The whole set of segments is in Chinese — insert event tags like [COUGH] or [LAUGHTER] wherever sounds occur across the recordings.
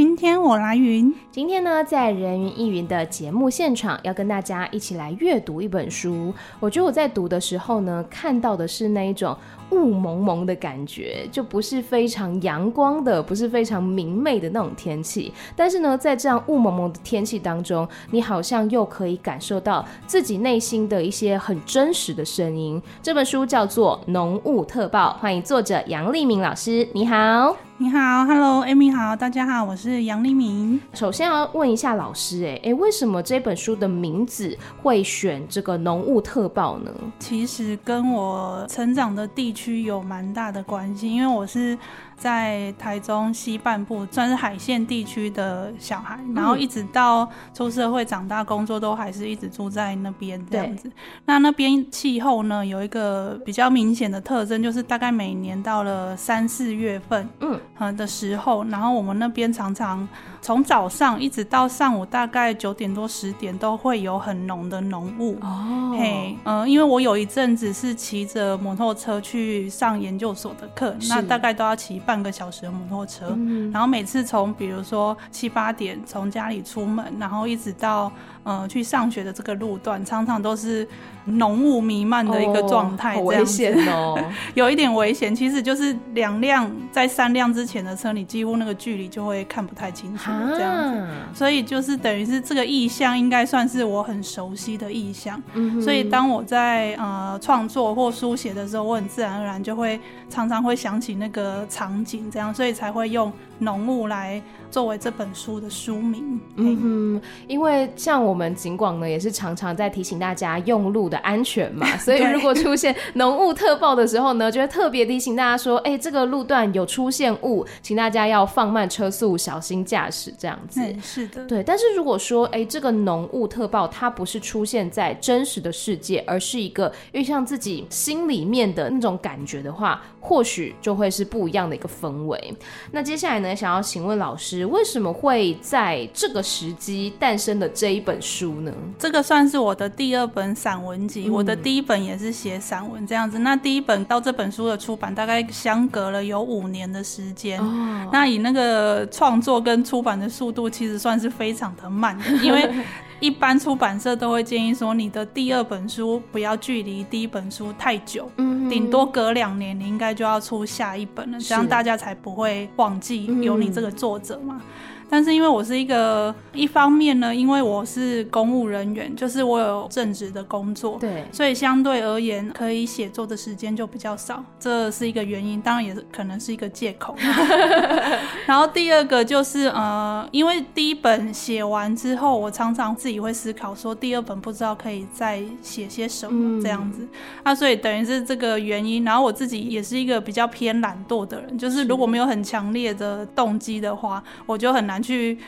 今天我来云。今天呢，在人云亦云的节目现场，要跟大家一起来阅读一本书。我觉得我在读的时候呢，看到的是那一种雾蒙蒙的感觉，就不是非常阳光的，不是非常明媚的那种天气。但是呢，在这样雾蒙蒙的天气当中，你好像又可以感受到自己内心的一些很真实的声音。这本书叫做《浓雾特报》，欢迎作者杨立明老师，你好。你好，Hello，Amy 好，大家好，我是杨黎明。首先要问一下老师，哎哎，为什么这本书的名字会选这个浓雾特报呢？其实跟我成长的地区有蛮大的关系，因为我是。在台中西半部，算是海线地区的小孩，然后一直到出社会长大工作，都还是一直住在那边这样子。那那边气候呢，有一个比较明显的特征，就是大概每年到了三四月份，嗯，的时候，然后我们那边常常从早上一直到上午大概九点多十点，都会有很浓的浓雾。哦，嘿，嗯，因为我有一阵子是骑着摩托车去上研究所的课，那大概都要骑。半个小时的摩托车，嗯、然后每次从比如说七八点从家里出门，然后一直到呃去上学的这个路段，常常都是浓雾弥漫的一个状态，这样子，哦、危险哦，[LAUGHS] 有一点危险。其实就是两辆在三辆之前的车，你几乎那个距离就会看不太清楚这样子。所以就是等于是这个意象应该算是我很熟悉的意象。嗯、所以当我在呃创作或书写的时候，我很自然而然就会常常会想起那个场景这样，所以才会用浓雾来作为这本书的书名。嗯哼，因为像我们尽管呢，也是常常在提醒大家用路的安全嘛，[LAUGHS] 所以如果出现浓雾特报的时候呢，就会特别提醒大家说，哎、欸，这个路段有出现雾，请大家要放慢车速，小心驾驶这样子。是的，对。但是如果说，哎、欸，这个浓雾特报它不是出现在真实的世界，而是一个因为像自己心里面的那种感觉的话，或许就会是不一样的一个氛围。那接下来呢，想要请问老师，为什么会在这个时机诞生的这一本书呢？这个算是我的第二本散文集，嗯、我的第一本也是写散文这样子。那第一本到这本书的出版，大概相隔了有五年的时间。哦、那以那个创作跟出版的速度，其实算是非常的慢的，因为。一般出版社都会建议说，你的第二本书不要距离第一本书太久，嗯，顶多隔两年，你应该就要出下一本了，这样大家才不会忘记有你这个作者嘛。但是因为我是一个一方面呢，因为我是公务人员，就是我有正职的工作，对，所以相对而言可以写作的时间就比较少，这是一个原因，当然也是可能是一个借口。[LAUGHS] [LAUGHS] 然后第二个就是呃，因为第一本写完之后，我常常自己会思考说，第二本不知道可以再写些什么这样子，嗯、啊，所以等于是这个原因。然后我自己也是一个比较偏懒惰的人，就是如果没有很强烈的动机的话，我就很难。去。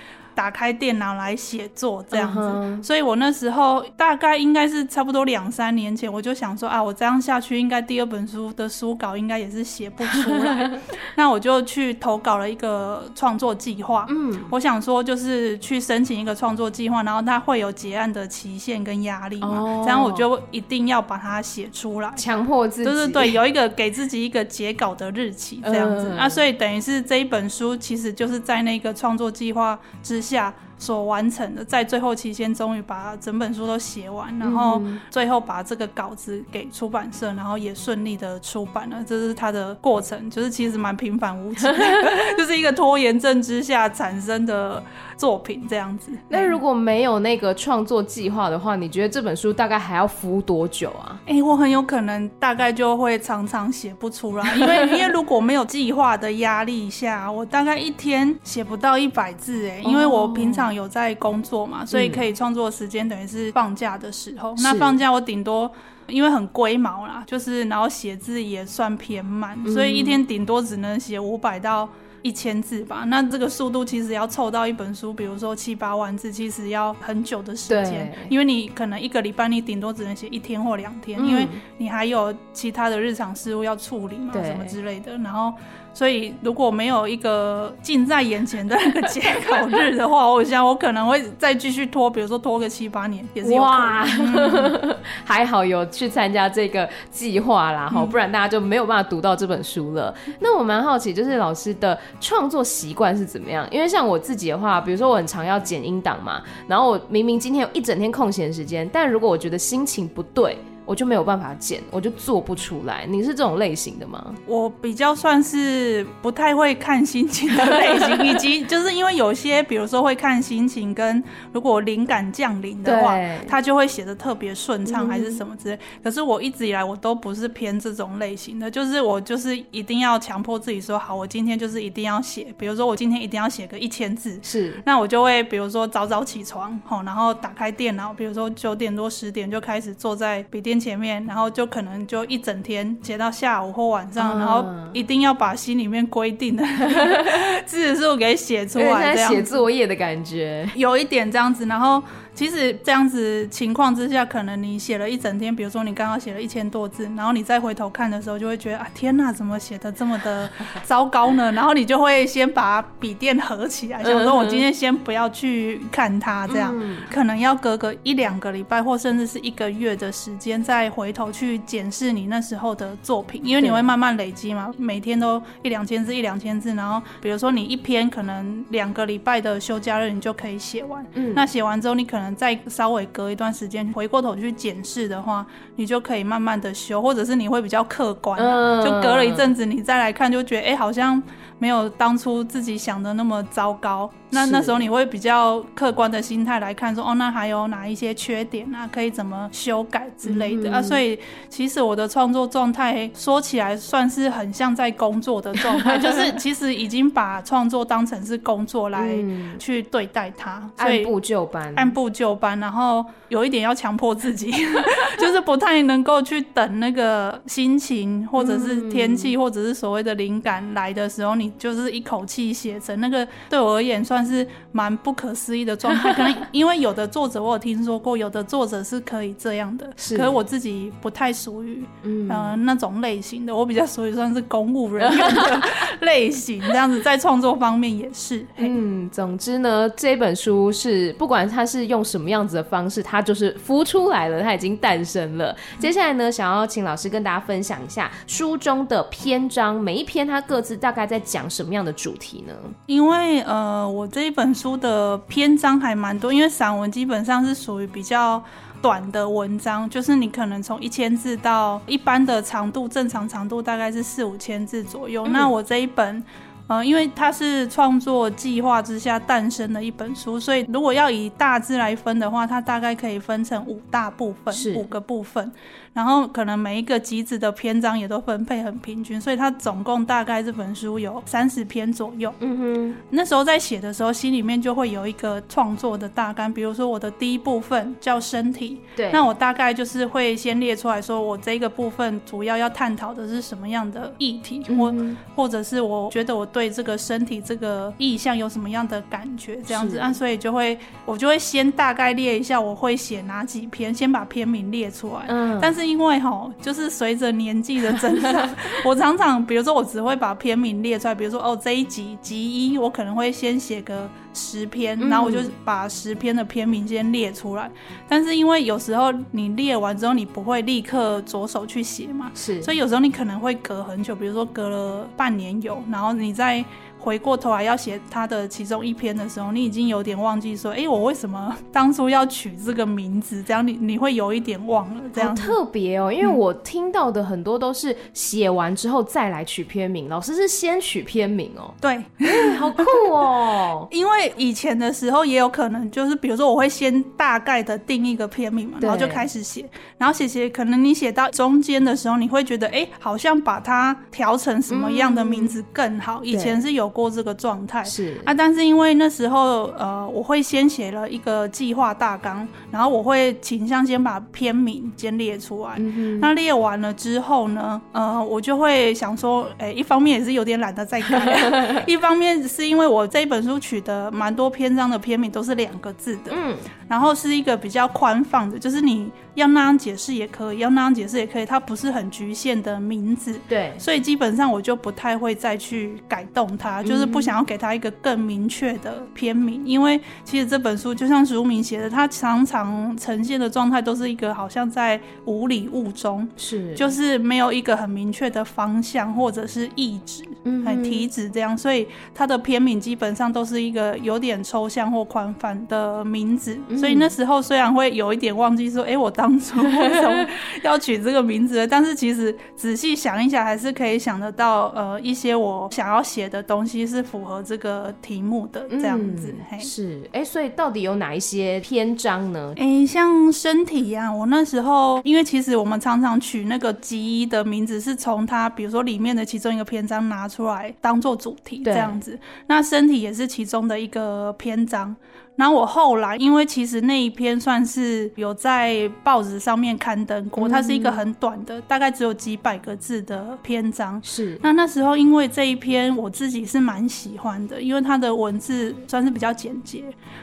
打开电脑来写作这样子，uh huh. 所以我那时候大概应该是差不多两三年前，我就想说啊，我这样下去，应该第二本书的书稿应该也是写不出来。[LAUGHS] 那我就去投稿了一个创作计划。嗯，我想说就是去申请一个创作计划，然后它会有结案的期限跟压力嘛，oh. 这样我就一定要把它写出来，强迫自己。对对对，有一个给自己一个结稿的日期这样子。Uh. 啊，所以等于是这一本书其实就是在那个创作计划之下。下所完成的，在最后期间终于把整本书都写完，然后最后把这个稿子给出版社，然后也顺利的出版了。这是他的过程，就是其实蛮平凡无奇，[LAUGHS] 就是一个拖延症之下产生的作品这样子。那如果没有那个创作计划的话，你觉得这本书大概还要敷多久啊？哎、欸，我很有可能大概就会常常写不出来，因为 [LAUGHS] 因为如果没有计划的压力下，我大概一天写不到一百字哎，因为我平常有在工作嘛，所以可以创作时间等于是放假的时候。嗯、那放假我顶多因为很龟毛啦，就是然后写字也算偏慢，嗯、所以一天顶多只能写五百到一千字吧。那这个速度其实要凑到一本书，比如说七八万字，其实要很久的时间，因为你可能一个礼拜你顶多只能写一天或两天，嗯，因为你还有其他的日常事务要处理嘛，什么之类的，然后。所以如果没有一个近在眼前的那个截稿日的话，[LAUGHS] 我想我可能会再继续拖，比如说拖个七八年也是有。哇，嗯、[LAUGHS] 还好有去参加这个计划啦，哈、嗯，不然大家就没有办法读到这本书了。那我蛮好奇，就是老师的创作习惯是怎么样？因为像我自己的话，比如说我很常要剪音档嘛，然后我明明今天有一整天空闲时间，但如果我觉得心情不对。我就没有办法剪，我就做不出来。你是这种类型的吗？我比较算是不太会看心情的类型，以及就是因为有些，比如说会看心情，跟如果灵感降临的话，他就会写的特别顺畅，还是什么之类。嗯。可是我一直以来我都不是偏这种类型的，就是我就是一定要强迫自己说好，我今天就是一定要写。比如说我今天一定要写个一千字，是，那我就会比如说早早起床，吼，然后打开电脑，比如说九点多十点就开始坐在笔电前面，然后就可能就一整天写到下午或晚上，嗯、然后一定要把心里面规定的 [LAUGHS] 字数给写出来，这样写作业的感觉，有一点这样子，然后。其实这样子情况之下，可能你写了一整天，比如说你刚刚写了一千多字，然后你再回头看的时候，就会觉得啊，天哪，怎么写的这么的糟糕呢？然后你就会先把笔电合起来，想说我今天先不要去看它，这样 [LAUGHS] 可能要隔个一两个礼拜，或甚至是一个月的时间，再回头去检视你那时候的作品，因为你会慢慢累积嘛，每天都一两千字，一两千字，然后比如说你一篇可能两个礼拜的休假日，你就可以写完。嗯，那写完之后，你可能再稍微隔一段时间回过头去检视的话，你就可以慢慢的修，或者是你会比较客观，啊，就隔了一阵子你再来看，就觉得哎，欸，好像。没有当初自己想的那么糟糕，那那时候你会比较客观的心态来看说，说哦，那还有哪一些缺点啊，可以怎么修改之类的、嗯、啊。所以其实我的创作状态说起来算是很像在工作的状态，[LAUGHS] 就是其实已经把创作当成是工作来去对待它，按部就班，按部就班，然后有一点要强迫自己，[LAUGHS] 就是不太能够去等那个心情或者是天气或者是所谓的灵感来的时候你。就是一口气写成那个，对我而言算是蛮不可思议的状态。[LAUGHS] 可能因为有的作者我有听说过，有的作者是可以这样的，是可是我自己不太属于嗯、呃、那种类型的，我比较属于算是公务人员 [LAUGHS] 的类型，这样子在创作方面也是。嗯，总之呢，这本书是不管它是用什么样子的方式，它就是孵出来了，它已经诞生了。接下来呢，想要请老师跟大家分享一下书中的篇章，每一篇它各自大概在。讲什么样的主题呢？因为呃，我这一本书的篇章还蛮多，因为散文基本上是属于比较短的文章，就是你可能从一千字到一般的长度，正常长度大概是四五千字左右。嗯、那我这一本。呃，因为它是创作计划之下诞生的一本书，所以如果要以大致来分的话，它大概可以分成五大部分，五个部分。然后可能每一个集子的篇章也都分配很平均，所以它总共大概这本书有三十篇左右。嗯哼，那时候在写的时候，心里面就会有一个创作的大纲，比如说我的第一部分叫身体，对，那我大概就是会先列出来说，我这个部分主要要探讨的是什么样的议题，或、嗯、或者是我觉得我对。这个身体这个意象有什么样的感觉？这样子啊，所以就会我就会先大概列一下，我会写哪几篇，先把篇名列出来。嗯，但是因为吼，就是随着年纪的增长，[LAUGHS] 我常常比如说我只会把篇名列出来，比如说哦这一集集一，我可能会先写个十篇，然后我就把十篇的篇名先列出来。嗯。但是因为有时候你列完之后，你不会立刻着手去写嘛，是，所以有时候你可能会隔很久，比如说隔了半年有，然后你再。回过头来要写他的其中一篇的时候，你已经有点忘记说，哎、欸，我为什么当初要取这个名字？这样你你会有一点忘了，这样特别哦。因为我听到的很多都是写完之后再来取篇名，老师是先取篇名哦。对，嗯、好酷哦。[LAUGHS] 因为以前的时候也有可能，就是比如说我会先大概的定一个片名嘛，然后就开始写，然后写写，可能你写到中间的时候，你会觉得，哎、欸，好像把它调成什么样的名字更好。嗯、以前是有。过这个状态。是。啊，但是因为那时候呃，我会先写了一个计划大纲，然后我会倾向先把篇名先列出来。嗯、那列完了之后呢，呃，我就会想说，哎、欸，一方面也是有点懒得再改，[LAUGHS] 一方面是因为我这一本书取的蛮多篇章的篇名都是两个字的，嗯，然后是一个比较宽放的，就是你要那样解释也可以，要那样解释也可以，它不是很局限的名字。对，所以基本上我就不太会再去改动它，就是不想要给他一个更明确的片名，嗯，因为其实这本书就像书名写的，它常常呈现的状态都是一个好像在无里雾中，是，就是没有一个很明确的方向或者是意志，嗯，很体旨这样，所以他的片名基本上都是一个有点抽象或宽泛的名字，嗯，所以那时候虽然会有一点忘记说，哎，欸，我当初为什么 [LAUGHS] 要取这个名字，但是其实仔细想一想，还是可以想得到，呃，一些我想要写的东西是符合这个题目的这样子。嗯、嘿是，哎、欸，所以到底有哪一些篇章呢？哎、欸，像身体呀、啊，我那时候因为其实我们常常取那个集的名字，是从它比如说里面的其中一个篇章拿出来当做主题这样子。那身体也是其中的一个篇章。然后我后来，因为其实那一篇算是有在报纸上面刊登过，它是一个很短的，大概只有几百个字的篇章。是。那那时候因为这一篇我自己是蛮喜欢的，因为它的文字算是比较简洁，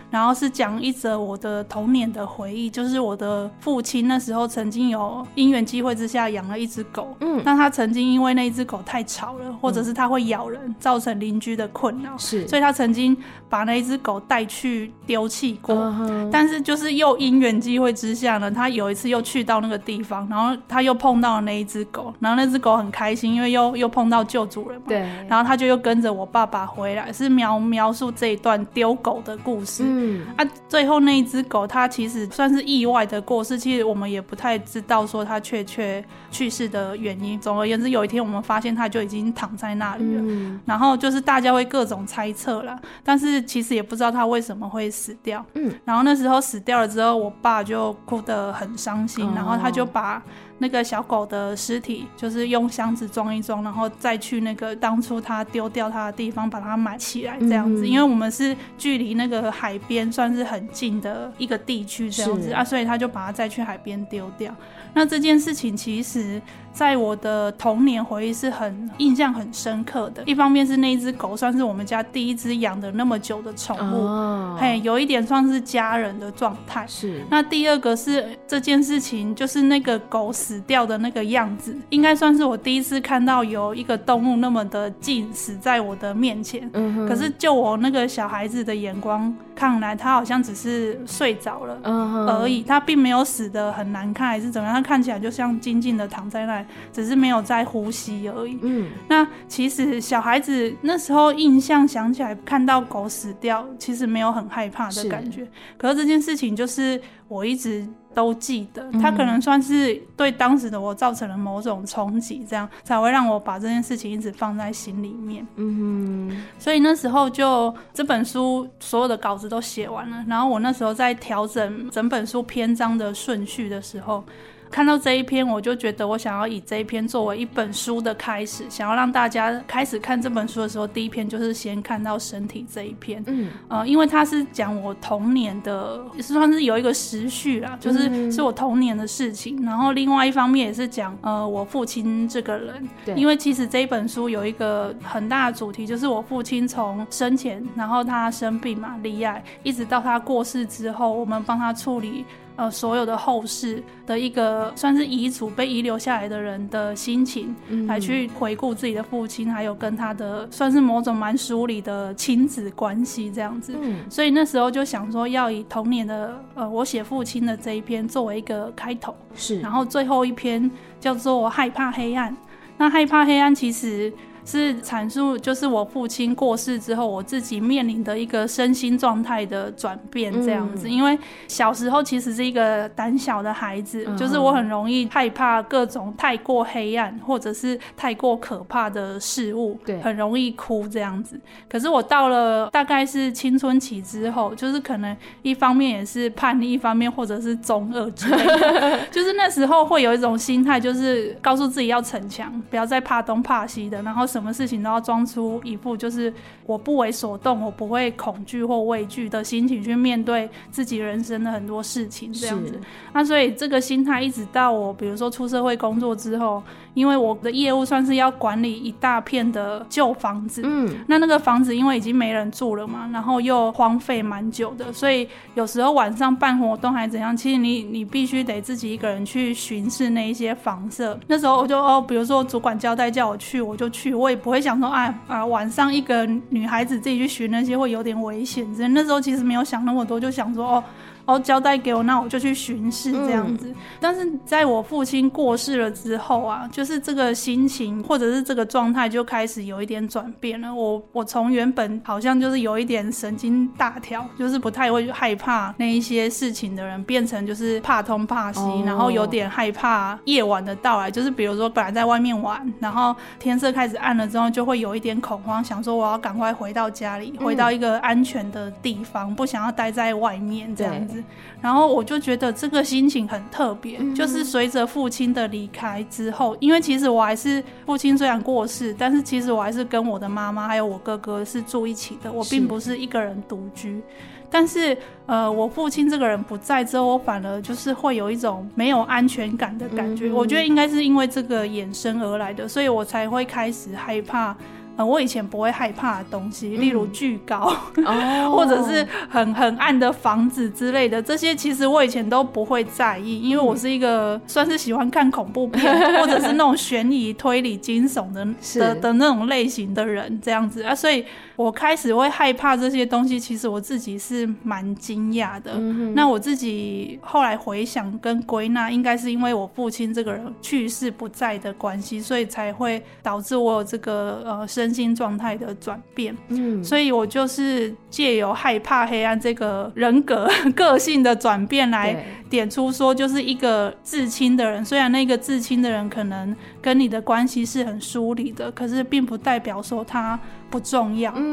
然后是讲一则我的童年的回忆，就是我的父亲那时候曾经有因缘机会之下养了一只狗。嗯。那他曾经因为那一只狗太吵了，或者是它会咬人，造成邻居的困扰。是。所以他曾经把那一只狗带去。丢弃过，uh. 但是就是又因缘机会之下呢，他有一次又去到那个地方，然后他又碰到了那一只狗，然后那只狗很开心，因为又又碰到旧主人嘛。对。然后他就又跟着我爸爸回来，是描描述这一段丢狗的故事。嗯。啊，最后那一只狗，它其实算是意外的过世，其实我们也不太知道说它确切去世的原因。总而言之，有一天我们发现它就已经躺在那里了。嗯。然后就是大家会各种猜测啦，但是其实也不知道它为什么会。死掉，嗯，然后那时候死掉了之后，我爸就哭得很伤心，哦，然后他就把那个小狗的尸体，就是用箱子装一装，然后再去那个当初他丢掉它的地方把它埋起来，这样子，嗯。因为我们是距离那个海边算是很近的一个地区，这样子啊，所以他就把它再去海边丢掉。那这件事情其实。在我的童年回忆是很印象很深刻的，一方面是那一只狗算是我们家第一只养的那么久的宠物，哦，嘿，有一点算是家人的状态。是。那第二个是这件事情，就是那个狗死掉的那个样子，应该算是我第一次看到有一个动物那么的近死在我的面前。嗯。可是就我那个小孩子的眼光看来，它好像只是睡着了而已，它并没有死的很难看，还是怎么样？它看起来就像静静的躺在那里。只是没有在呼吸而已。嗯，那其实小孩子那时候印象想起来，看到狗死掉，其实没有很害怕的感觉。可是这件事情就是我一直都记得，它可能算是对当时的我造成了某种冲击，这样才会让我把这件事情一直放在心里面。嗯，所以那时候就这本书所有的稿子都写完了，然后我那时候在调整整本书篇章的顺序的时候。看到这一篇，我就觉得我想要以这一篇作为一本书的开始，想要让大家开始看这本书的时候，第一篇就是先看到身体这一篇。嗯，呃，因为它是讲我童年的，也是算是有一个时序啦，就是是我童年的事情。然后另外一方面也是讲呃我父亲这个人。对。因为其实这一本书有一个很大的主题，就是我父亲从生前，然后他生病嘛，离癌，一直到他过世之后，我们帮他处理。呃，所有的后世的一个算是遗嘱被遗留下来的人的心情，嗯、来去回顾自己的父亲，还有跟他的算是某种蛮疏离的亲子关系这样子。嗯，所以那时候就想说，要以童年的呃，我写父亲的这一篇作为一个开头，是，然后最后一篇叫做《害怕黑暗》。那害怕黑暗其实。是阐述，就是我父亲过世之后，我自己面临的一个身心状态的转变，这样子。因为小时候其实是一个胆小的孩子，就是我很容易害怕各种太过黑暗或者是太过可怕的事物，对，很容易哭这样子。可是我到了大概是青春期之后，就是可能一方面也是叛逆，一方面或者是中二之类的，[LAUGHS] 就是那时候会有一种心态，就是告诉自己要逞强，不要再怕东怕西的，然后。什么事情都要装出一副就是我不为所动，我不会恐惧或畏惧的心情去面对自己人生的很多事情，这样子。那所以这个心态一直到我比如说出社会工作之后。因为我的业务算是要管理一大片的旧房子，嗯，那那个房子因为已经没人住了嘛，然后又荒废蛮久的，所以有时候晚上办活动还怎样，其实你你必须得自己一个人去巡视那一些房舍。那时候我就哦，比如说主管交代叫我去，我就去，我也不会想说啊啊晚上一个女孩子自己去学那些会有点危险。之类，那时候其实没有想那么多，就想说哦。哦，交代给我，那我就去巡视这样子。嗯。但是在我父亲过世了之后啊，就是这个心情或者是这个状态就开始有一点转变了。我我从原本好像就是有一点神经大条，就是不太会害怕那一些事情的人，变成就是怕东怕西，哦，然后有点害怕夜晚的到来。就是比如说本来在外面玩，然后天色开始暗了之后，就会有一点恐慌，想说我要赶快回到家里，回到一个安全的地方，不想要待在外面这样子。然后我就觉得这个心情很特别，嗯、就是随着父亲的离开之后，因为其实我还是父亲虽然过世，但是其实我还是跟我的妈妈还有我哥哥是住一起的，我并不是一个人独居。但是呃，我父亲这个人不在之后，我反而就是会有一种没有安全感的感觉。嗯、我觉得应该是因为这个衍生而来的，所以我才会开始害怕。呃，我以前不会害怕的东西，例如巨高，嗯、[LAUGHS] 或者是很很暗的房子之类的，这些其实我以前都不会在意，因为我是一个算是喜欢看恐怖片，或者是那种悬疑、推理、惊悚的 [LAUGHS] 的的那种类型的人，这样子。啊，所以。我开始会害怕这些东西，其实我自己是蛮惊讶的。嗯。那我自己后来回想跟归纳，应该是因为我父亲这个人去世不在的关系，所以才会导致我有这个呃身心状态的转变。嗯，所以我就是借由害怕黑暗这个人格 [LAUGHS] 个性的转变来点出说，就是一个至亲的人，虽然那个至亲的人可能跟你的关系是很疏离的，可是并不代表说他。不重要，嗯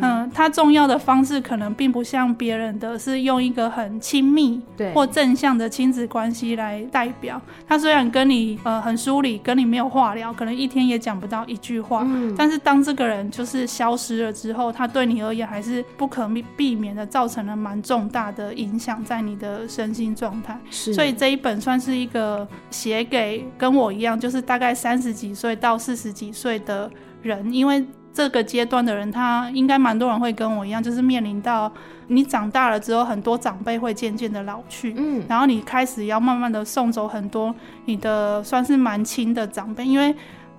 嗯，他重要的方式可能并不像别人的是用一个很亲密或正向的亲子关系来代表。他虽然跟你呃很疏离，跟你没有话聊，可能一天也讲不到一句话，嗯，但是当这个人就是消失了之后，他对你而言还是不可避免的造成了蛮重大的影响在你的身心状态。是，所以这一本算是一个写给跟我一样，就是大概三十几岁到四十几岁的人，因为。这个阶段的人，他应该蛮多人会跟我一样，就是面临到你长大了之后，很多长辈会渐渐的老去，嗯，然后你开始要慢慢的送走很多你的算是蛮亲的长辈，因为。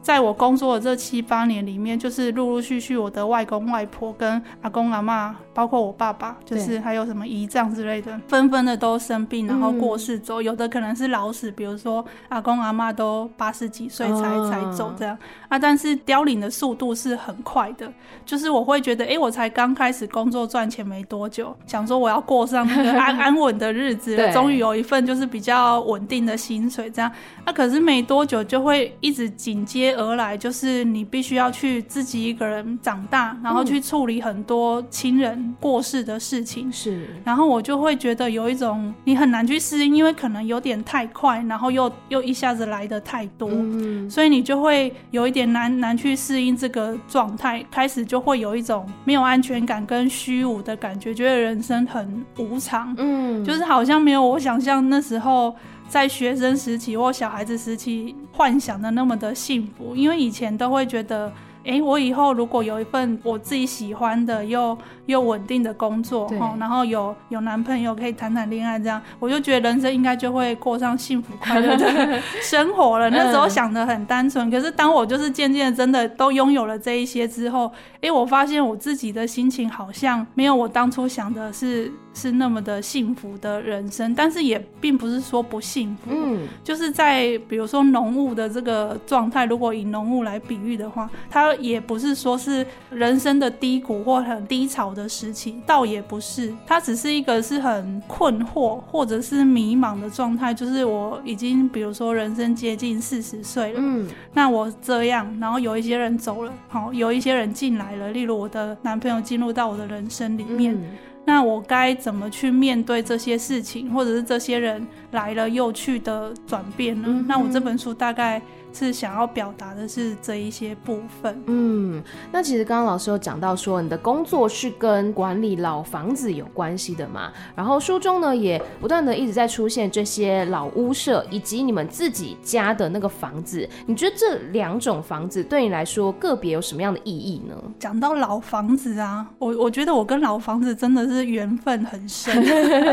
在我工作的这七八年里面，就是陆陆续续，我的外公外婆跟阿公阿妈，包括我爸爸，就是还有什么姨丈之类的，纷纷的都生病，然后过世走。有的可能是老死，比如说阿公阿妈都八十几岁才、哦、才走这样啊。但是凋零的速度是很快的，就是我会觉得，哎、欸，我才刚开始工作赚钱没多久，想说我要过上那个 [LAUGHS] 安安稳的日子了，终于有一份就是比较稳定的薪水这样。那、啊、可是没多久就会一直紧接。而来就是你必须要去自己一个人长大，然后去处理很多亲人过世的事情。是，然后我就会觉得有一种你很难去适应，因为可能有点太快，然后又又一下子来的太多，嗯，所以你就会有一点难难去适应这个状态。开始就会有一种没有安全感跟虚无的感觉，觉得人生很无常，嗯，就是好像没有我想象那时候。在学生时期或小孩子时期幻想的那么的幸福，因为以前都会觉得，哎，我以后如果有一份我自己喜欢的又又稳定的工作，然后有有男朋友可以谈谈恋爱，这样我就觉得人生应该就会过上幸福快乐的 [LAUGHS] 生活了。那时候想的很单纯，可是当我就是渐渐真的都拥有了这一些之后，哎，我发现我自己的心情好像没有我当初想的是。是那么的幸福的人生，但是也并不是说不幸福。嗯，就是在比如说浓雾的这个状态，如果以浓雾来比喻的话，它也不是说是人生的低谷或很低潮的时期，倒也不是，它只是一个是很困惑或者是迷茫的状态。就是我已经比如说人生接近四十岁了，嗯，那我这样，然后有一些人走了，好，有一些人进来了，例如我的男朋友进入到我的人生里面。嗯那我该怎么去面对这些事情，或者是这些人来了又去的转变呢？嗯。那我这本书大概是想要表达的是这一些部分。嗯，那其实刚刚老师有讲到说，你的工作是跟管理老房子有关系的嘛？然后书中呢也不断的一直在出现这些老屋舍以及你们自己家的那个房子。你觉得这两种房子对你来说个别有什么样的意义呢？讲到老房子啊，我我觉得我跟老房子真的是缘分很深，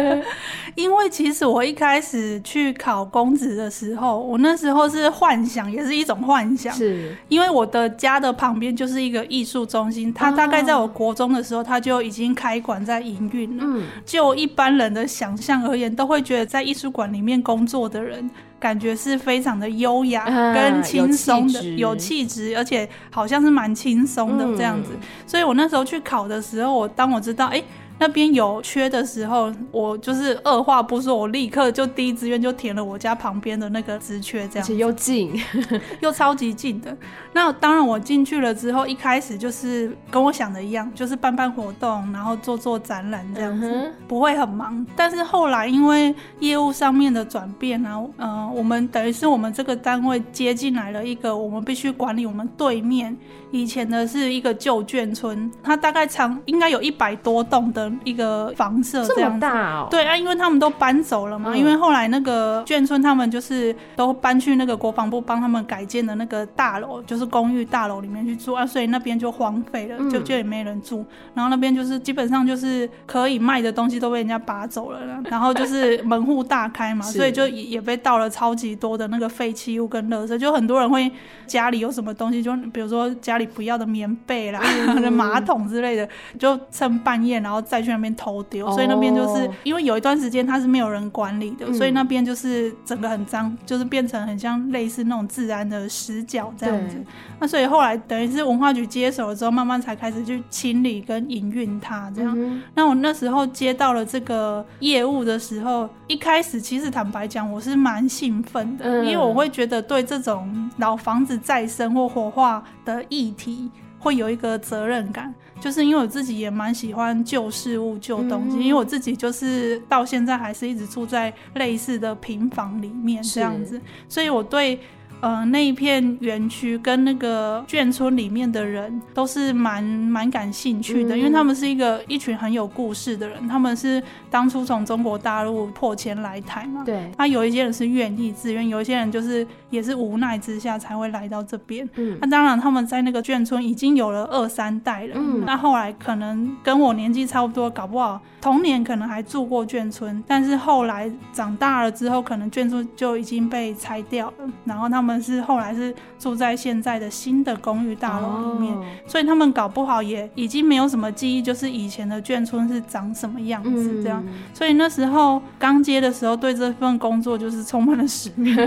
[LAUGHS] 因为其实我一开始去考公职的时候，我那时候是幻想，也是一种幻想，是因为我的家的旁边就是一个艺术中心，它大概在我国中的时候，它就已经开馆在营运了。嗯，就一般人的想象而言，都会觉得在艺术馆里面工作的人，感觉是非常的优雅跟轻松的，有气质，而且好像是蛮轻松的这样子。所以我那时候去考的时候，我当我知道，哎。那边有缺的时候，我就是二话不说，我立刻就第一志愿就填了我家旁边的那个职缺，这样子，而且又近，[LAUGHS] 又超级近的。那当然我进去了之后，一开始就是跟我想的一样，就是办办活动，然后做做展览这样子，嗯、不会很忙。但是后来因为业务上面的转变啊，嗯、呃，我们等于是我们这个单位接进来了一个，我们必须管理我们对面以前的是一个旧眷村，它大概长应该有一百多栋的。一个房舍这样子，这么大哦？对啊，因为他们都搬走了嘛。嗯、因为后来那个眷村，他们就是都搬去那个国防部帮他们改建的那个大楼，就是公寓大楼里面去住啊，所以那边就荒废了，就就也没人住。嗯、然后那边就是基本上就是可以卖的东西都被人家拔走了，然后就是门户大开嘛，[LAUGHS] 所以就也被倒了超级多的那个废弃物跟垃圾，就很多人会家里有什么东西，就比如说家里不要的棉被啦、嗯、[LAUGHS] 马桶之类的，就趁半夜然后。再去那边偷丢，所以那边就是因为有一段时间它是没有人管理的，所以那边就是整个很脏，就是变成很像类似那种自然的死角这样子。那所以后来等于是文化局接手了之后，慢慢才开始去清理跟营运它这样。那我那时候接到了这个业务的时候，一开始其实坦白讲，我是蛮兴奋的，因为我会觉得对这种老房子再生或活化的议题会有一个责任感。就是因为我自己也蛮喜欢旧事物、旧东西，嗯、因为我自己就是到现在还是一直住在类似的平房里面这样子，所以我对。呃，那一片园区跟那个眷村里面的人都是蛮蛮感兴趣的，嗯、因为他们是一个一群很有故事的人。他们是当初从中国大陆破迁来台嘛，对。那有一些人是愿意自愿，有一些人就是也是无奈之下才会来到这边。嗯。那当然，他们在那个眷村已经有了二三代了。嗯。那后来可能跟我年纪差不多，搞不好童年可能还住过眷村，但是后来长大了之后，可能眷村就已经被拆掉了，然后他们。是后来是住在现在的新的公寓大楼里面，哦、所以他们搞不好也已经没有什么记忆，就是以前的眷村是长什么样子这样。嗯、所以那时候刚接的时候，对这份工作就是充满了使命感，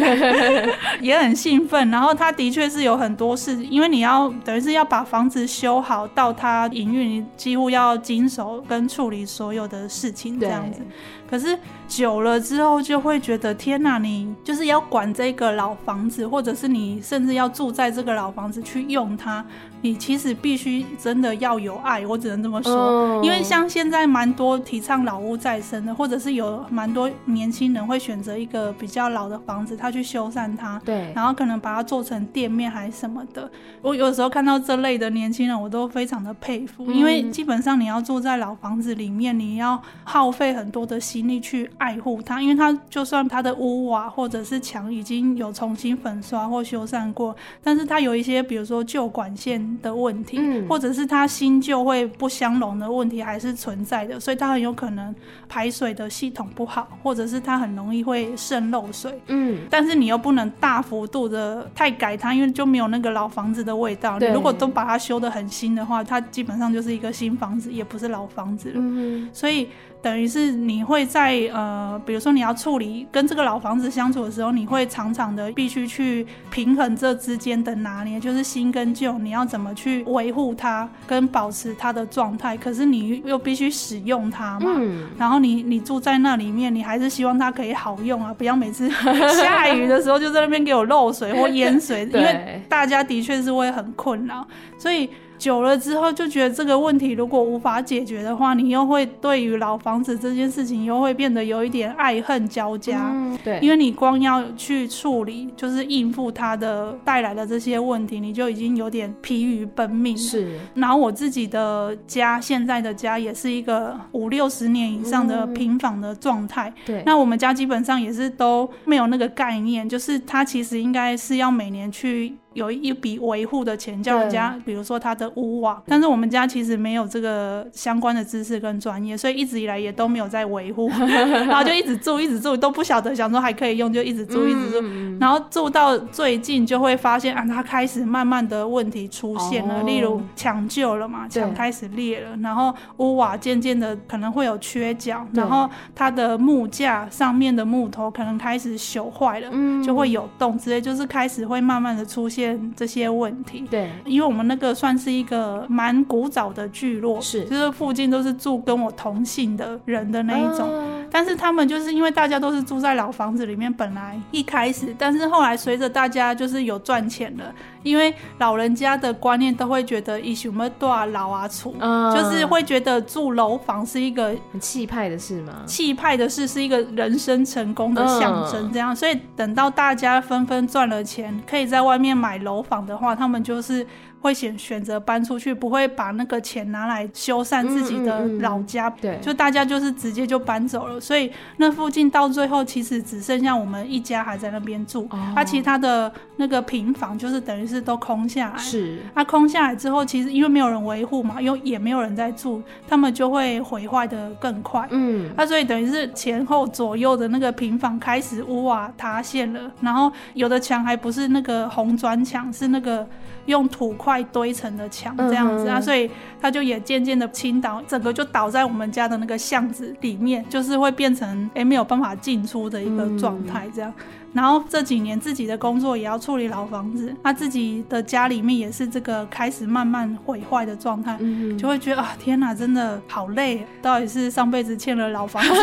[LAUGHS] 也很兴奋。然后他的确是有很多事，因为你要等于是要把房子修好到他营运，你几乎要经手跟处理所有的事情这样子。可是久了之后，就会觉得天哪，你就是要管这个老房子，或者是你甚至要住在这个老房子去用它。你其实必须真的要有爱，我只能这么说。Oh. 因为像现在蛮多提倡老屋再生的，或者是有蛮多年轻人会选择一个比较老的房子，他去修缮它，对，然后可能把它做成店面还是什么的。我有时候看到这类的年轻人，我都非常的佩服，嗯、因为基本上你要住在老房子里面，你要耗费很多的心力去爱护它，因为它就算它的屋瓦或者是墙已经有重新粉刷或修缮过，但是它有一些比如说旧管线。的问题，嗯、或者是它新旧会不相容的问题还是存在的，所以它很有可能排水的系统不好，或者是它很容易会渗漏水。嗯，但是你又不能大幅度的太改它，因为就没有那个老房子的味道。你如果都把它修得很新的话，它基本上就是一个新房子，也不是老房子了。嗯，所以。等于是你会在呃，比如说你要处理跟这个老房子相处的时候，你会常常的必须去平衡这之间的拿捏，就是新跟旧，你要怎么去维护它跟保持它的状态，可是你又必须使用它嘛。嗯。然后你你住在那里面，你还是希望它可以好用啊，不要每次下雨的时候就在那边给我漏水或淹水，[LAUGHS] 因为大家的确是会很困扰，所以。久了之后就觉得这个问题如果无法解决的话，你又会对于老房子这件事情又会变得有一点爱恨交加。嗯，对，因为你光要去处理，就是应付它的带来的这些问题，你就已经有点疲于奔命。是。然后我自己的家，现在的家也是一个五六十年以上的平房的状态。嗯，对。那我们家基本上也是都没有那个概念，就是它其实应该是要每年去。有一笔维护的钱，叫人家，比如说他的屋瓦，但是我们家其实没有这个相关的知识跟专业，所以一直以来也都没有在维护，[LAUGHS] 然后就一直住，一直住，都不晓得，想说还可以用，就一直住，一直住，然后住到最近就会发现啊，它开始慢慢的问题出现了，例如墙旧了嘛，墙开始裂了，然后屋瓦渐渐的可能会有缺角，然后它的木架上面的木头可能开始朽坏了，就会有洞之类，就是开始会慢慢的出现。这些问题，对，因为我们那个算是一个蛮古早的聚落，是，就是附近都是住跟我同姓的人的那一种，啊、但是他们就是因为大家都是住在老房子里面，本来一开始，但是后来随着大家就是有赚钱了，因为老人家的观念都会觉得以什么多老啊处，啊、就是会觉得住楼房是一个很气派的事嘛？气派的事是一个人生成功的象征，这样，啊、所以等到大家纷纷赚了钱，可以在外面买。楼房的话，他们就是。会选选择搬出去，不会把那个钱拿来修缮自己的老家。对、嗯嗯嗯，就大家就是直接就搬走了。所以那附近到最后其实只剩下我们一家还在那边住，哦、啊，其他的那个平房就是等于是都空下来。是，啊，空下来之后，其实因为没有人维护嘛，又也没有人在住，他们就会毁坏的更快。嗯，啊，所以等于是前后左右的那个平房开始屋瓦塌陷了，然后有的墙还不是那个红砖墙，是那个用土块。块堆成的墙这样子啊，所以它就也渐渐的倾倒，整个就倒在我们家的那个巷子里面，就是会变成哎、欸、没有办法进出的一个状态这样。然后这几年自己的工作也要处理老房子，他自己的家里面也是这个开始慢慢毁坏的状态，就会觉得啊天哪，真的好累，到底是上辈子欠了老房子，[LAUGHS]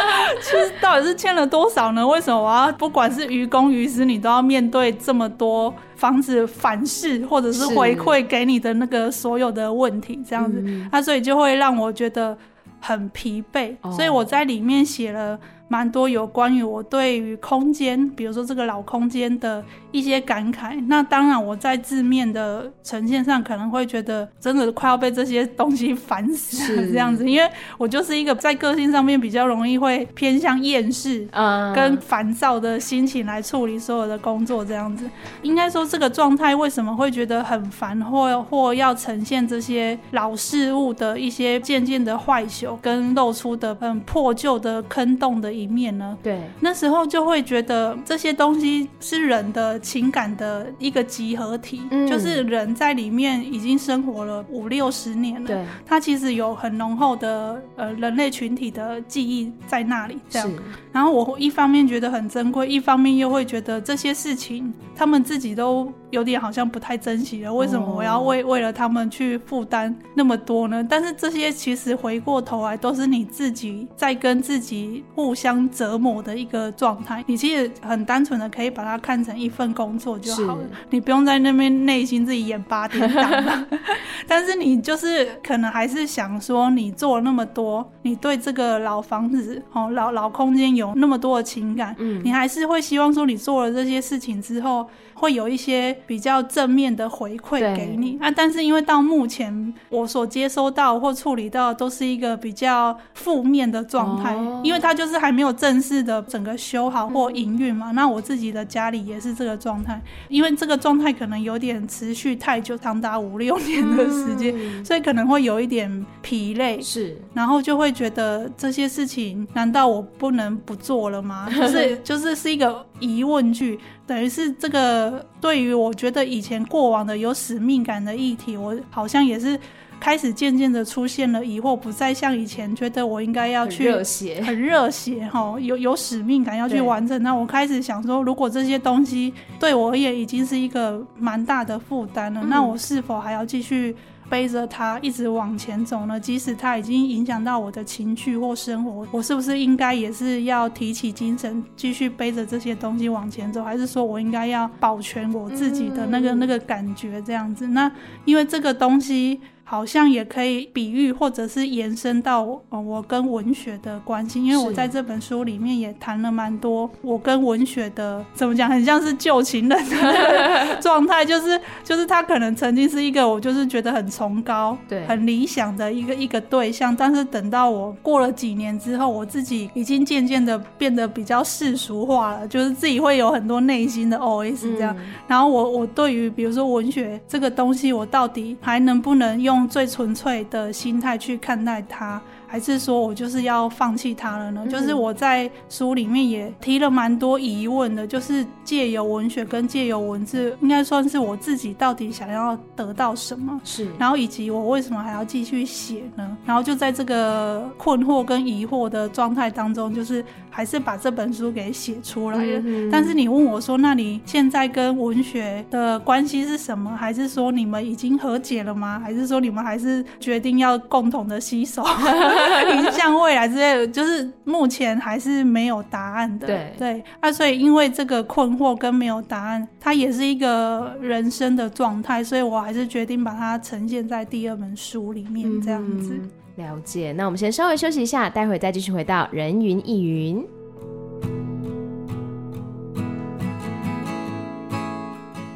[LAUGHS] 其实到底是欠了多少呢？为什么我要不管是于公于私，你都要面对这么多房子反噬或者是回馈给你的那个所有的问题这样子？那所以就会让我觉得很疲惫，所以我在里面写了。蛮多有关于我对于空间，比如说这个老空间的一些感慨。那当然，我在字面的呈现上可能会觉得真的快要被这些东西烦死了 [LAUGHS] 这样子，因为我就是一个在个性上面比较容易会偏向厌世跟烦躁的心情来处理所有的工作这样子。应该说这个状态为什么会觉得很烦，或或要呈现这些老事物的一些渐渐的坏朽跟露出的很破旧的坑洞的。里面呢，对，那时候就会觉得这些东西是人的情感的一个集合体，嗯，就是人在里面已经生活了五六十年了，对，他其实有很浓厚的呃人类群体的记忆在那里，这样。然后我一方面觉得很珍贵，一方面又会觉得这些事情他们自己都有点好像不太珍惜了。为什么我要为为了他们去负担那么多呢？但是这些其实回过头来都是你自己在跟自己互相折磨的一个状态。你其实很单纯的可以把它看成一份工作就好了，你不用在那边内心自己演八点档。[LAUGHS] 但是你就是可能还是想说，你做了那么多，你对这个老房子哦，老老空间有那么多的情感，嗯，你还是会希望说，你做了这些事情之后，会有一些比较正面的回馈给你。啊。但是因为到目前我所接收到或处理到都是一个比较负面的状态，哦，因为它就是还没有正式的整个修好或营运嘛，嗯。那我自己的家里也是这个状态，因为这个状态可能有点持续太久，长达五六年的时间，嗯，所以可能会有一点疲累，是，然后就会觉得这些事情，难道我不能不做了吗？就是就是是一个疑问句，等于是这个对于我觉得以前过往的有使命感的议题，我好像也是开始渐渐的出现了疑惑，不再像以前觉得我应该要去热血，很热血哈，有有使命感要去完成。那我开始想说，如果这些东西对我而言已经是一个蛮大的负担了，嗯，那我是否还要继续？背着它一直往前走呢？即使它已经影响到我的情绪或生活，我是不是应该也是要提起精神，继续背着这些东西往前走？还是说我应该要保全我自己的那个、嗯、那个感觉这样子？那因为这个东西。好像也可以比喻，或者是延伸到我跟文学的关系，因为我在这本书里面也谈了蛮多我跟文学的怎么讲，很像是旧情人的状态，就是 [LAUGHS] 就是他可能曾经是一个我就是觉得很崇高、对，很理想的一个一个对象，但是等到我过了几年之后，我自己已经渐渐的变得比较世俗化了，就是自己会有很多内心的 OS 这样，嗯、然后我我对于比如说文学这个东西，我到底还能不能用用最纯粹的心态去看待它。还是说我就是要放弃它了呢？嗯、就是我在书里面也提了蛮多疑问的，就是借由文学跟借由文字，应该算是我自己到底想要得到什么？是，然后以及我为什么还要继续写呢？然后就在这个困惑跟疑惑的状态当中，就是还是把这本书给写出来了。嗯、但是你问我说，那你现在跟文学的关系是什么？还是说你们已经和解了吗？还是说你们还是决定要共同的携手？[LAUGHS] [LAUGHS] 影响未来之类的，就是目前还是没有答案的。对对，啊，所以因为这个困惑跟没有答案，它也是一个人生的状态，所以我还是决定把它呈现在第二本书里面，这样子。嗯，了解，那我们先稍微休息一下，待会再继续回到人云亦云。